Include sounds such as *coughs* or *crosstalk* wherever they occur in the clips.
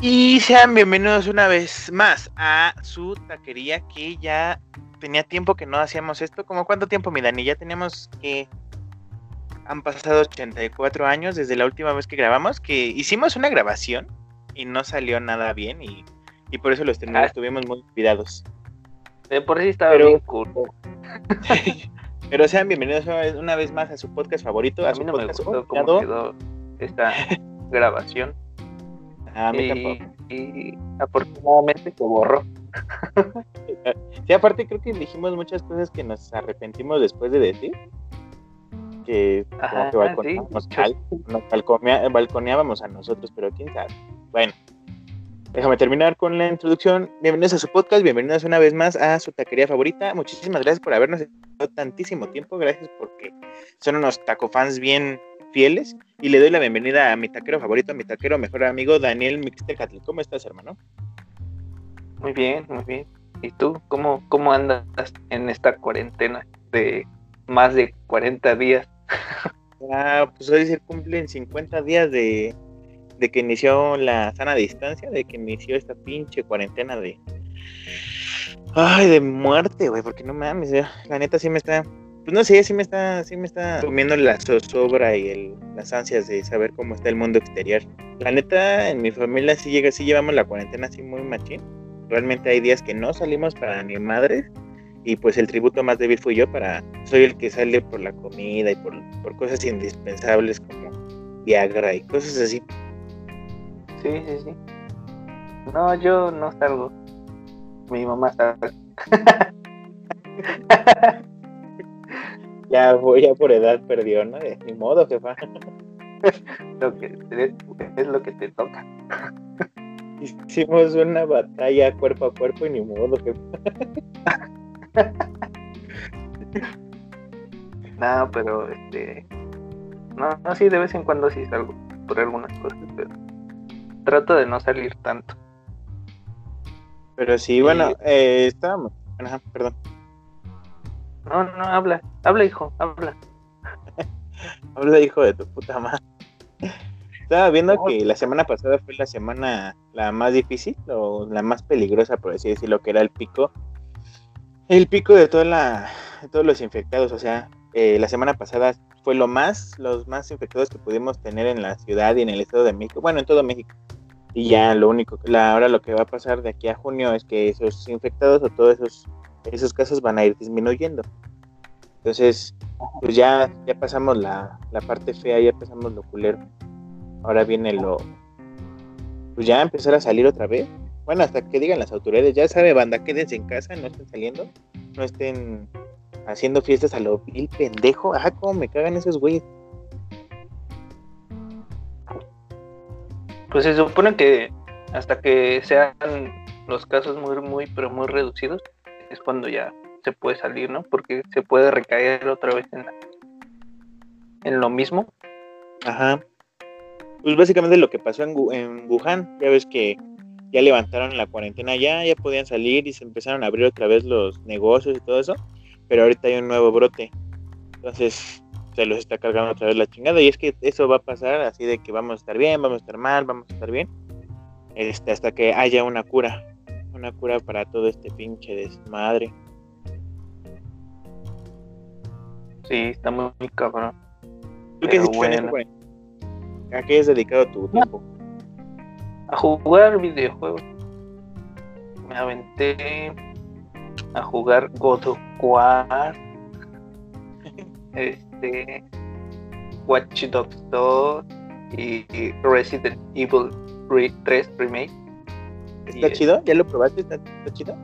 Y sean bienvenidos una vez más a su taquería que ya tenía tiempo que no hacíamos esto. ¿Como cuánto tiempo, mi Dani? Ya teníamos que... Han pasado 84 años desde la última vez que grabamos, que hicimos una grabación y no salió nada bien y, y por eso los Ah. estuvimos muy cuidados. De por sí estaba Pero- bien cool. *laughs* Pero sean bienvenidos una vez, una vez más a su podcast favorito, a, A mí no me gustó cómo quedó esta grabación. A mí y, tampoco. y afortunadamente se borró. *laughs* Sí, aparte creo que dijimos muchas cosas que nos arrepentimos después de decir. Que como Ajá, que balconeábamos, sí. al- nos balconea- balconeábamos a nosotros, pero quién sabe. Bueno, déjame terminar con la introducción. Bienvenidos a su podcast, bienvenidos una vez más a su taquería favorita. Muchísimas gracias por habernos escuchado tantísimo tiempo. Gracias porque son unos taco fans bien fieles. Y le doy la bienvenida a mi taquero favorito, a mi taquero mejor amigo, Daniel Mixtecatl. ¿Cómo estás, hermano? Muy bien, muy bien. ¿Y tú cómo, cómo andas en esta cuarentena de más de 40 días? Ah, pues hoy se cumplen 50 días de, de que inició la sana distancia, de que inició esta pinche cuarentena de. Ay, de muerte, güey, porque no mames, ya, la neta sí me está. Pues no sé, sí me está, sí me está comiendo la zozobra y el, las ansias de saber cómo está el mundo exterior. La neta, en mi familia sí llega, sí llevamos la cuarentena así muy machín. Realmente hay días que no salimos para ni madres y pues el tributo más débil fui yo para soy el que sale por la comida y por, cosas indispensables como Viagra y cosas así. Sí, sí, sí. No, yo no salgo. Mi mamá sale. *laughs* Ya voy ya por edad perdió, ¿no? Ni modo, jefa. *laughs* Lo que, es, es lo que te toca. Hicimos una batalla cuerpo a cuerpo y ni modo, jefa. *laughs* No, pero este. No, no, sí, de vez en cuando sí salgo por algunas cosas, pero trato de no salir tanto. Pero sí, bueno, eh, estábamos. Ajá, perdón. No, no, habla, habla, hijo, habla. *laughs* Habla, hijo de tu puta madre. Estaba viendo que la semana pasada fue la semana la más difícil o la más peligrosa, por así decirlo, que era el pico. El pico de toda la, de todos los infectados. O sea, eh, la semana pasada fue lo más, los más infectados que pudimos tener en la ciudad y en el Estado de México. Bueno, en todo México. Y ya lo único, la, ahora lo que va a pasar de aquí a junio es que esos infectados o todos esos, esos casos van a ir disminuyendo. Entonces, pues ya, ya pasamos la, la parte fea, ya pasamos lo culero. Ahora viene lo. Pues ya empezar a salir otra vez. Bueno, hasta que digan las autoridades, ya sabe, banda, quédense en casa, no estén saliendo, no estén haciendo fiestas a lo vil pendejo. Ajá, cómo me cagan esos güeyes. Pues se supone que hasta que sean los casos muy, muy, pero muy reducidos, es cuando ya se puede salir, ¿no? Porque se puede recaer otra vez en, en lo mismo. Ajá. Pues básicamente lo que pasó en, en Wuhan, ya ves que ya levantaron la cuarentena, ya, ya podían salir y se empezaron a abrir otra vez los negocios y todo eso, pero ahorita hay un nuevo brote. Entonces se los está cargando otra vez la chingada y es que eso va a pasar así de que vamos a estar bien, vamos a estar mal, vamos a estar bien, este, hasta que haya una cura, una cura para todo este pinche desmadre. Sí, está muy, muy cabrón. ¿Tú qué has en bueno. ¿A qué has dedicado tu tiempo? A jugar videojuegos. Me aventé a jugar God of War. *laughs* Este. Watch Dogs 2 y, Resident Evil re- 3 Remake. ¿Está chido? ¿Ya lo probaste? ¿Está, está chido?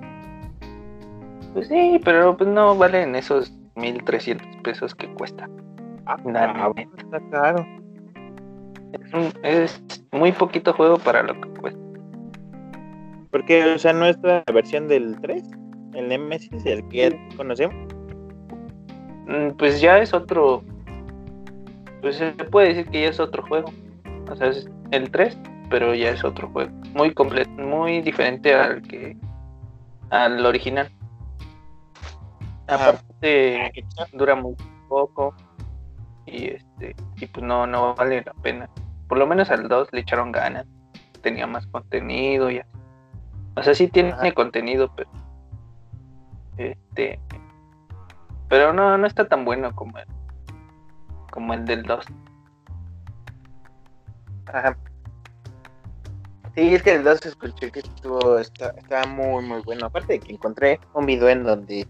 Pues sí, pero pues no valen esos 1300 pesos que cuesta. Ah, ah, está caro. Es, un- es muy poquito juego para lo que cuesta. Porque, o sea, no es la versión del 3, el Nemesis, el que ya conocemos. Mm, Pues ya es otro. Pues se puede decir que ya es otro juego. O sea, es el 3, pero ya es otro juego. Muy completo, muy diferente al que. al original. Aparte, dura muy poco. Y este. Y pues no, no vale la pena. Por lo menos al 2 le echaron ganas. tenía más contenido. O sea, sí tiene Ajá. contenido, pero este pero no, no está tan bueno como el como el del 2. Ajá. Sí, es que el 2 escuché que estuvo, está, estaba muy, muy bueno. Aparte de que encontré un video en donde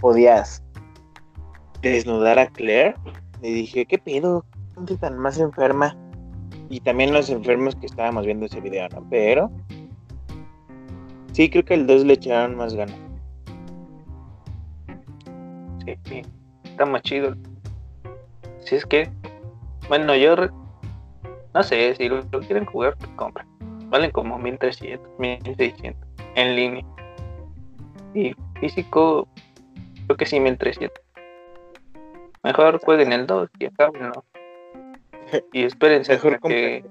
podías desnudar a Claire. Y dije, ¿qué pedo? ¿Gente tan más enferma? Y también los enfermos que estábamos viendo ese video, ¿no? Pero... Sí, creo que el 2 le echaron más ganas. Sí, sí, está más chido. Si es que, bueno, yo no sé, si lo, quieren jugar, compren. Valen como 1300, 1600 en línea. Y físico, creo que sí, 1300. Mejor jueguen el 2 y acábenlo. *laughs* Y espérense Mejor que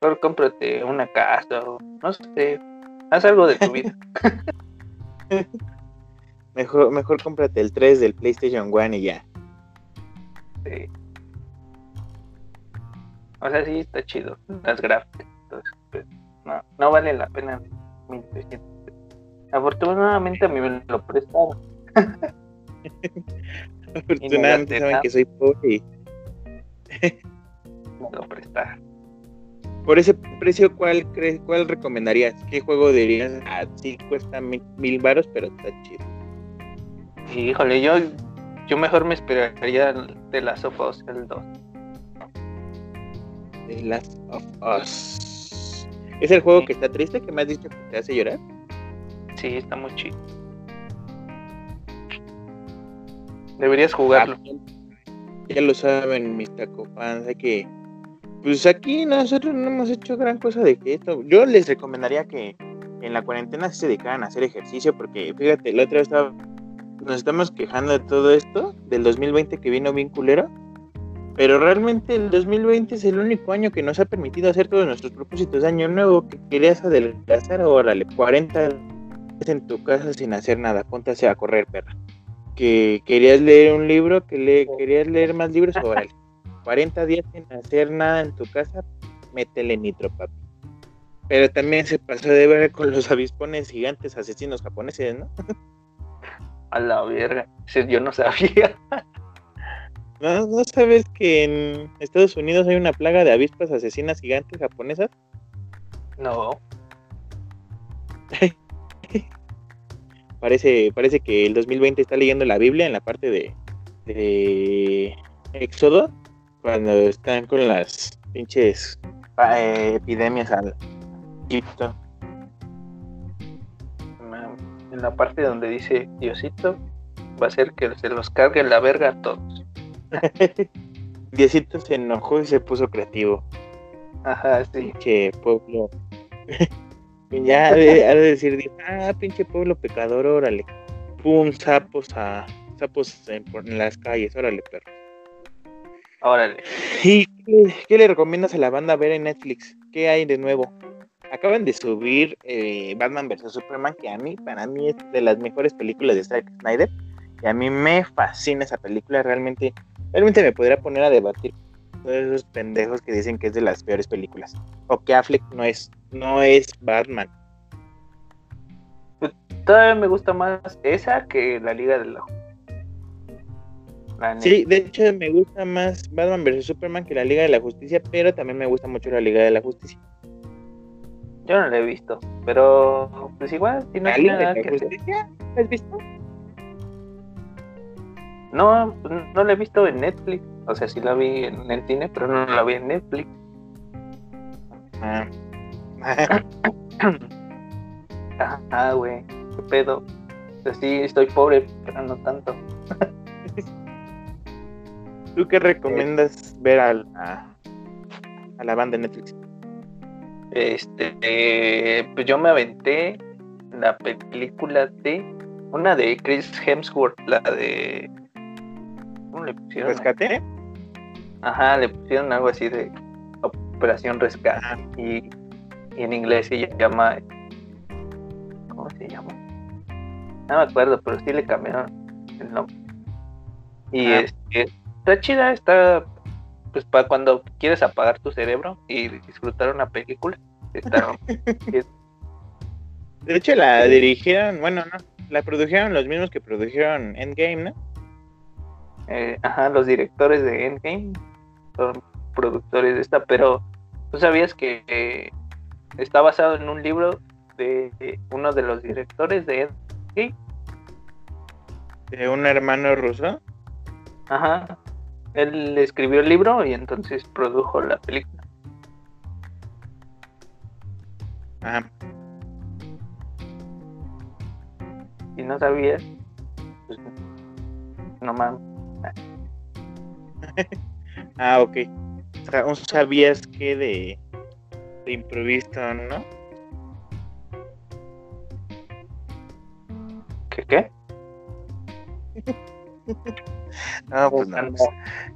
mejor cómprate una casa o no sé, haz algo de tu vida. *laughs* *laughs* Mejor, mejor cómprate el 3 del PlayStation 1 y ya. Sí. O sea, sí está chido, las gráficas. Entonces, pues, no, no vale la pena 1300. Afortunadamente a mí me lo prestaron. Afortunadamente saben que soy pobre y Me lo prestaron. por ese precio, ¿cuál crees, cuál recomendarías? ¿Qué juego dirías? Ah, sí cuesta mil, mil varos, pero está chido. Y, híjole, yo, yo mejor me esperaría de las of Us, el 2. The Last of Us. ¿Es el juego Sí. que está triste que me has dicho que te hace llorar? Sí, está muy chido. Deberías jugarlo. Ya lo saben mis tacofans, hay que... Pues aquí nosotros no hemos hecho gran cosa de esto... Yo les recomendaría que en la cuarentena se dedicaran a hacer ejercicio porque, fíjate, la otra vez estaba... Nos estamos quejando de todo esto, del 2020 que vino bien culero, pero realmente el 2020 es el único año que nos ha permitido hacer todos nuestros propósitos de año nuevo, que querías adelgazar, órale, 40 días en tu casa sin hacer nada, póntase a correr, perra. Que querías leer un libro, que le, querías leer más libros, *laughs* órale. 40 días sin hacer nada en tu casa, métele nitro, papi. Pero también se pasó de ver con los avispones gigantes asesinos japoneses, ¿no? A la verga. Yo no sabía. ¿No, ¿No sabes que en Estados Unidos hay una plaga de avispas asesinas gigantes japonesas? No. *laughs* Parece, parece que el 2020 está leyendo la Biblia en la parte de, de Éxodo, cuando están con las pinches eh, epidemias al Egipto. En la parte donde dice Diosito, va a ser que se los cargue la verga a todos. *laughs* Diosito se enojó y se puso creativo. Ajá, sí. Pinche pueblo. *laughs* ya ha de, ha de decir, ah, pinche pueblo pecador, órale. Pum, sapos a sapos en, las calles, órale, perro. Órale. ¿Y qué, qué le recomiendas a la banda ver en Netflix? ¿Qué hay de nuevo? Acaban de subir eh, Batman vs Superman, que a mí, para mí es de las mejores películas de Zack Snyder. Y a mí me fascina esa película, realmente, realmente me podría poner a debatir todos esos pendejos que dicen que es de las peores películas. O que Affleck no es, no es Batman. Todavía me gusta más esa que la Liga de la La. Sí, de hecho me gusta más Batman vs Superman que la Liga de la Justicia, pero también me gusta mucho la Liga de la Justicia. Yo no la he visto, pero pues igual, si no ¿La tiene Liga nada de que la hacer. Justicia? ¿La has visto? No, no la he visto en Netflix. O sea, sí la vi en el cine, pero no la vi en Netflix. Ah. *coughs* Ajá, güey. ¿Qué pedo? Pues sí, estoy pobre, pero no tanto. *laughs* ¿Tú qué recomiendas ver a la, a la banda de Netflix? Este, eh, pues yo me aventé la película de una de Chris Hemsworth, la de ¿cómo le pusieron? ¿Rescate? Ajá, le pusieron algo así de Operación Rescate Ah, y, y en inglés se llama ¿cómo se llama? No me acuerdo, pero sí le cambiaron el nombre. Y Ah. este, está chida, está pues para cuando quieres apagar tu cerebro y disfrutar una película. Está, *laughs* de hecho, la dirigieron, bueno, no, la produjeron los mismos que produjeron Endgame, ¿no? Eh, ajá, los directores de Endgame son productores de esta, pero ¿tú sabías que eh, está basado en un libro de, uno de los directores de Endgame? ¿De un hermano ruso? Ajá, él escribió el libro y entonces produjo la película. Ajá. Si no sabías, pues no mames. *laughs* ah, ok. O sabías que de, de improviso, ¿no? ¿Qué qué? *laughs* no, pues no.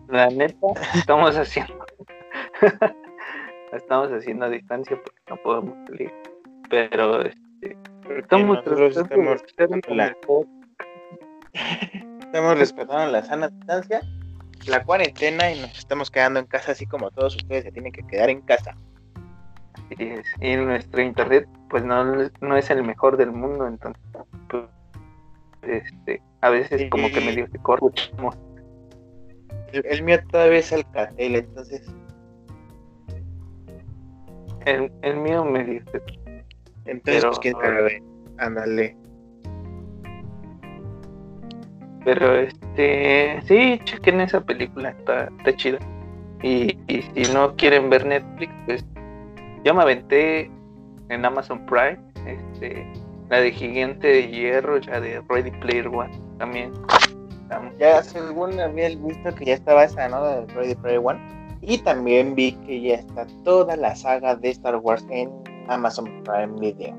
La, neta, estamos haciendo. *laughs* estamos haciendo a distancia porque no podemos salir. Pero este, estamos, estamos respetando la... estamos respetando la sana distancia la cuarentena y nos estamos quedando en casa, así como todos ustedes se tienen que quedar en casa. Y nuestro internet, pues no, no es el mejor del mundo, entonces, pues, este, a veces como que medio se corta. El, el, mío todavía es Alcatel, entonces. El, el mío medio se... Entonces, pues, quién sabe, ándale. Pero este, sí, chequen esa película, está, está chida. Y, si no quieren ver Netflix, pues yo me aventé en Amazon Prime, este, la de Gigante de Hierro, ya de Ready Player One, también. Ya según había visto que ya estaba esa, ¿no? De Ready Player One. Y también vi que ya está toda la saga de Star Wars en Amazon Prime Video.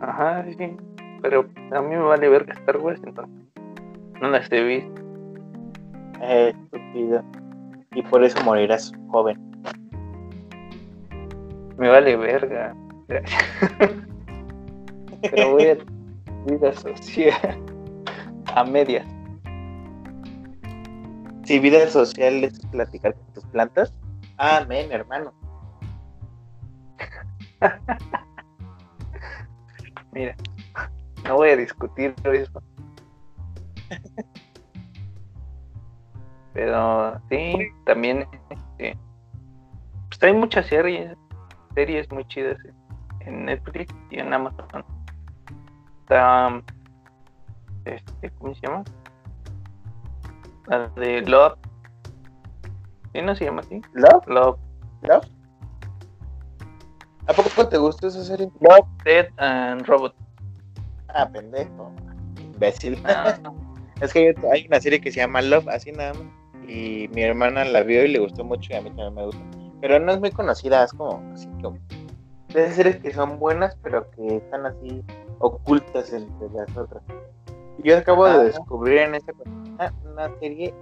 Ajá, sí. Pero a mí me vale ver que Star Wars entonces. No las he visto. Eh, estúpido. Y por eso morirás joven. Me vale verga. Pero voy a *laughs* vida social. A medias. Si vida social es platicar con tus plantas. Amén, hermano. *laughs* Mira, no voy a discutir eso. Pero sí, también este, pues hay muchas series, series muy chidas en Netflix y en Amazon. Está, este, ¿cómo se llama? La de Love. ¿Sí no se llama así? Love. Love. Love. ¿A poco te gustó esa serie? Love, Dead and Robot. Ah, pendejo. Imbécil. Es que hay una serie que se llama Love, así nada más. Y mi hermana la vio y le gustó mucho y a mí también me gusta. Pero no es muy conocida, es como así como. De esas series que son buenas, pero que están así ocultas entre las otras. Yo acabo de descubrir en esta una, una serie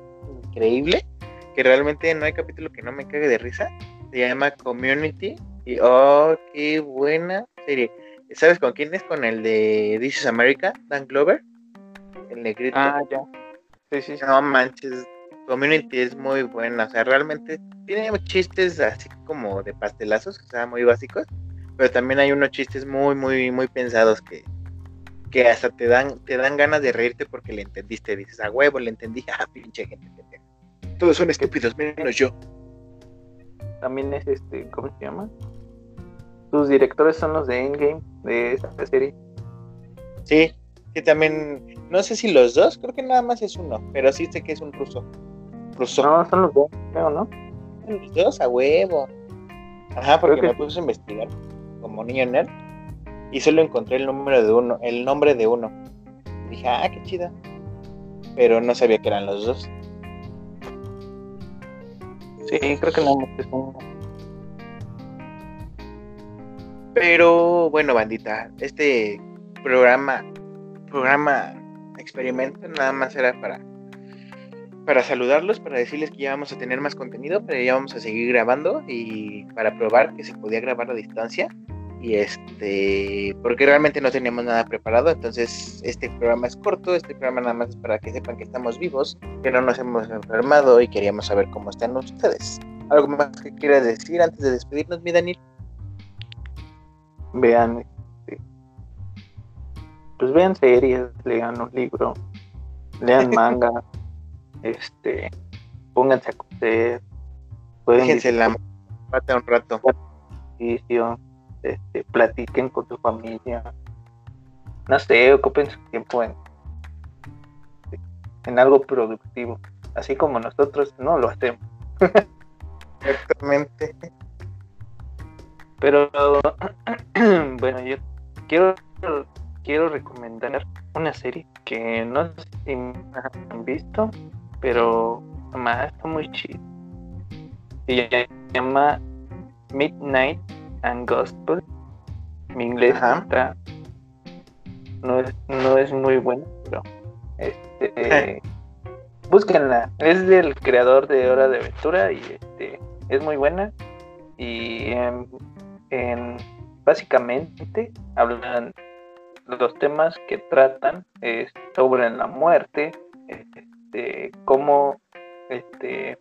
increíble que realmente no hay capítulo que no me cague de risa. Se llama Community. Y oh, qué buena serie. ¿Sabes con quién es? Con el de This is America, Dan Glover el negrito. Ah, ya. Sí, sí, No manches, Community es muy buena, o sea, realmente tiene chistes así como de pastelazos, o sea, muy básicos, pero también hay unos chistes muy, muy, muy pensados que, que hasta te dan, te dan ganas de reírte porque le entendiste, dices, a huevo, le entendí, *laughs* ah, pinche gente, todos son estúpidos, menos yo. También es este, ¿cómo se llama? Tus directores son los de Endgame, de esta serie. Sí, que también, no sé si los dos, creo que nada más es uno, pero sí sé que es un ruso. Ruso. No, son los dos, creo, ¿no? Los dos a huevo. Ajá, porque me puse a investigar como niño nerd y solo encontré el número de uno, el nombre de uno. dije, ah, qué chida. Pero no sabía que eran los dos. Sí, creo que no es uno. Pero bueno, bandita, este programa programa experimento, nada más era para, para saludarlos, para decirles que ya vamos a tener más contenido, pero ya vamos a seguir grabando y para probar que se podía grabar a distancia. Y este, porque realmente no teníamos nada preparado, entonces este programa es corto, este programa nada más es para que sepan que estamos vivos, que no nos hemos enfermado y queríamos saber cómo están ustedes. ¿Algo más que quieras decir antes de despedirnos, mi Daniel? Vean, pues vean series, lean un libro, lean *laughs* manga, este, pónganse a coser, Déjense la pata un rato. Este, platiquen con su familia. No sé, ocupen su tiempo en, en algo productivo, así como nosotros no lo hacemos. *laughs* Exactamente. Pero *clears throat* bueno, yo quiero quiero recomendar una serie que no sé si han visto, pero más está muy chido. Se llama Midnight and Gospel. Mi inglés está no es, no es muy bueno, pero este búsquenla. Es del creador de Hora de Aventura y este es muy buena. Y en, básicamente hablan los temas que tratan es sobre la muerte, este, cómo este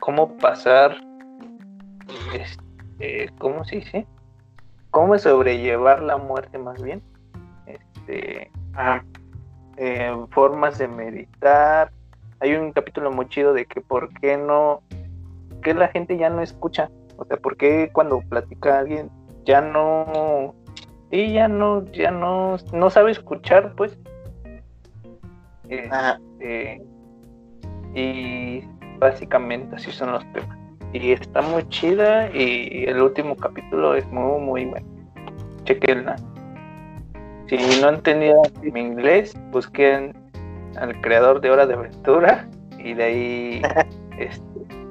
cómo pasar este, ¿cómo se dice? cómo sobrellevar la muerte más bien este ah, eh, formas de meditar. Hay un capítulo muy chido de que por qué no, que la gente ya no escucha. O sea, por qué cuando platica alguien ya no, y ya no, ya no, no sabe escuchar, pues. Este, y básicamente así son los temas. Y está muy chida y el último capítulo es muy, muy bueno. Chequenla. Si no entendía mi inglés, busquen al creador de Hora de Aventura y de ahí *laughs* este,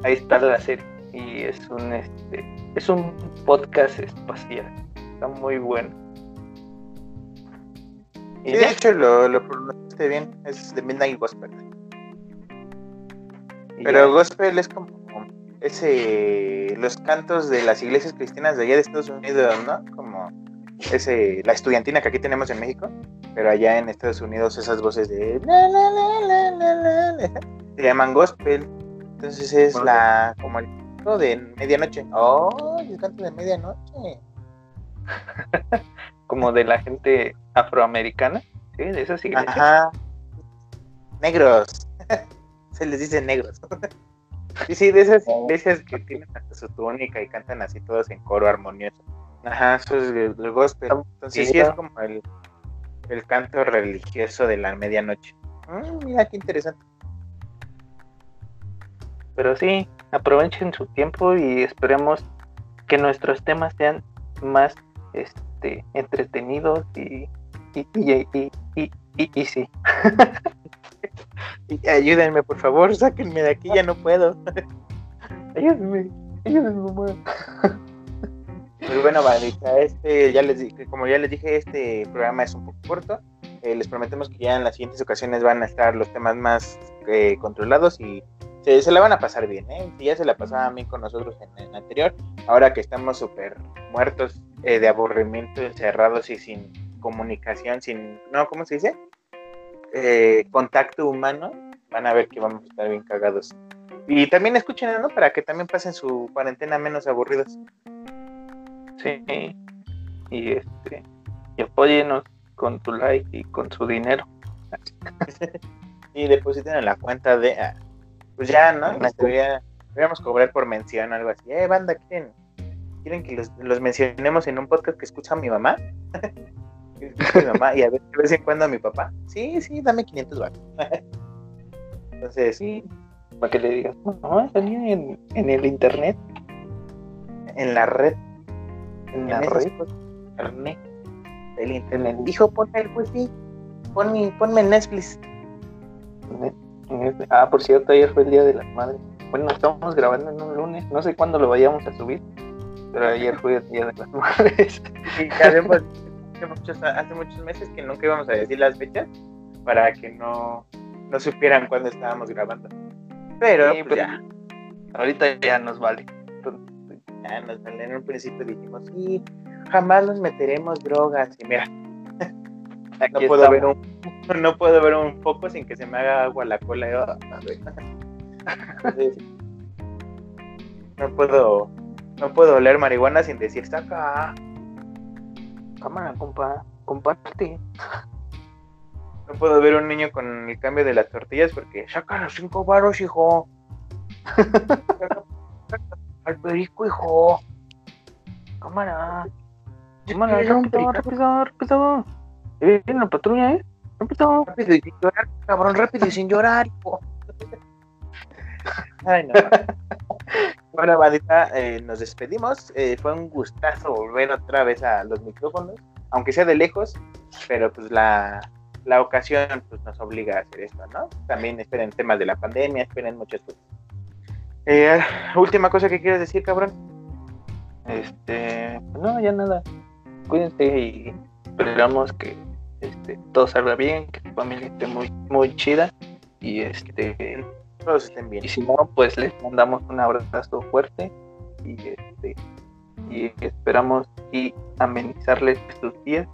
ahí está la serie y es un este es un podcast espacial está muy bueno y de hecho lo, lo pronunciaste bien es de Midnight Gospel pero Gospel es como ese los cantos de las iglesias cristianas de allá de Estados Unidos no como ese, la estudiantina que aquí tenemos en México, pero allá en Estados Unidos esas voces de se llaman gospel. Entonces es la como el canto de medianoche. Oh, el canto de medianoche. *laughs* como de la gente afroamericana, ¿sí? De esas iglesias. Ajá. Negros. *laughs* se les dice negros. *laughs* Y sí, de esas oh. iglesias que tienen hasta su túnica y cantan así todos en coro armonioso. Ajá, eso es el, gospel. Entonces sí, es como el, el, canto religioso de la medianoche. Mm, mira qué interesante. Pero sí, aprovechen su tiempo y esperemos que nuestros temas sean más este entretenidos y y, y, y, y sí. *laughs* ayúdenme, por favor, sáquenme de aquí, ya no puedo. *laughs* ayúdenme, ayúdenme, mamá. Muy bueno, bandita. Este, ya les como ya les dije, este programa es un poco corto. Eh, les prometemos que ya en las siguientes ocasiones van a estar los temas más eh, controlados y se, se, la van a pasar bien, ¿eh? Si ya se la pasaba a mí con nosotros en el anterior, ahora que estamos súper muertos eh, de aburrimiento, encerrados y sin comunicación, sin, no, ¿cómo se dice? contacto humano, van a ver que vamos a estar bien cagados. Y también escuchen, ¿no? Para que también pasen su cuarentena menos aburridos. Sí. Y este y apóyenos con tu like y con su dinero. *laughs* y depositen en la cuenta de ah, pues ya, ¿no? deberíamos cobrar por mención algo así. Eh, banda, ¿quieren, ¿quieren que los, mencionemos en un podcast que escucha mi mamá? *laughs* mi mamá y a ver de vez en cuando a mi papá. Sí, sí, dame 500 baros. *laughs* Entonces, sí, para que le digas, no, salía en, en el internet. En la red en la red. El internet dijo, ponme el wifi, ponme, ponme Netflix. Ah, por cierto, ayer fue el Día de las Madres. Bueno, estamos grabando en un lunes, no sé cuándo lo vayamos a subir, pero ayer fue el Día de las *laughs* Madres. Y hace muchos, hace muchos meses que nunca íbamos a decir las fechas para que no, no supieran cuándo estábamos grabando. Pero, pues, ya. ahorita ya nos vale en un principio dijimos, sí, jamás nos meteremos drogas. Y mira, *laughs* *laughs* no puedo, ver un, no puedo ver un foco sin que se me haga agua la cola. No puedo, no puedo oler marihuana sin decir saca. Cámara, compa, comparte. No puedo ver un niño con el cambio de las tortillas porque saca los cinco varos, hijo. Al perico, hijo. Cámara. Cámara, rápido, rápido, rápido. Viene la patrulla, ¿eh? Rápido. Rápido y sin llorar, cabrón, rápido y sin llorar, hijo. Ay, no. *laughs* Bueno, bandita, eh, nos despedimos. Eh, fue un gustazo volver otra vez a los micrófonos, aunque sea de lejos, pero pues la, la ocasión pues, nos obliga a hacer esto, ¿no? También esperen temas de la pandemia, esperen muchas cosas. Eh, última cosa que quieres decir, cabrón. Este, no, ya nada. Cuídense y esperamos que este, todo salga bien, que tu familia esté muy, muy chida y este todos estén bien. Y si no, pues les mandamos un abrazo fuerte y este y esperamos y amenizarles sus días.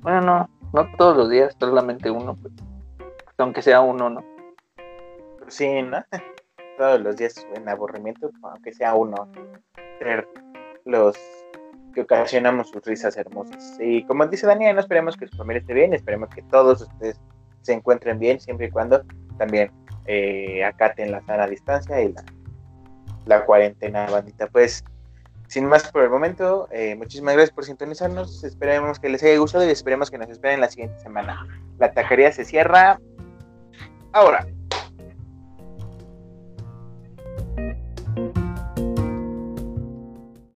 Bueno, no, no todos los días, solamente uno, pues, aunque sea uno, ¿no? Sí, ¿no? *laughs* Todos los días en aburrimiento, aunque sea uno. Ser los que ocasionamos sus risas hermosas. Y como dice Daniel, no esperemos que su familia esté bien, esperemos que todos ustedes se encuentren bien, siempre y cuando también eh, acaten la sana distancia y la, cuarentena, bandita. Pues, sin más por el momento, eh, muchísimas gracias por sintonizarnos. Esperemos que les haya gustado y esperemos que nos esperen la siguiente semana. La taquería se cierra ahora.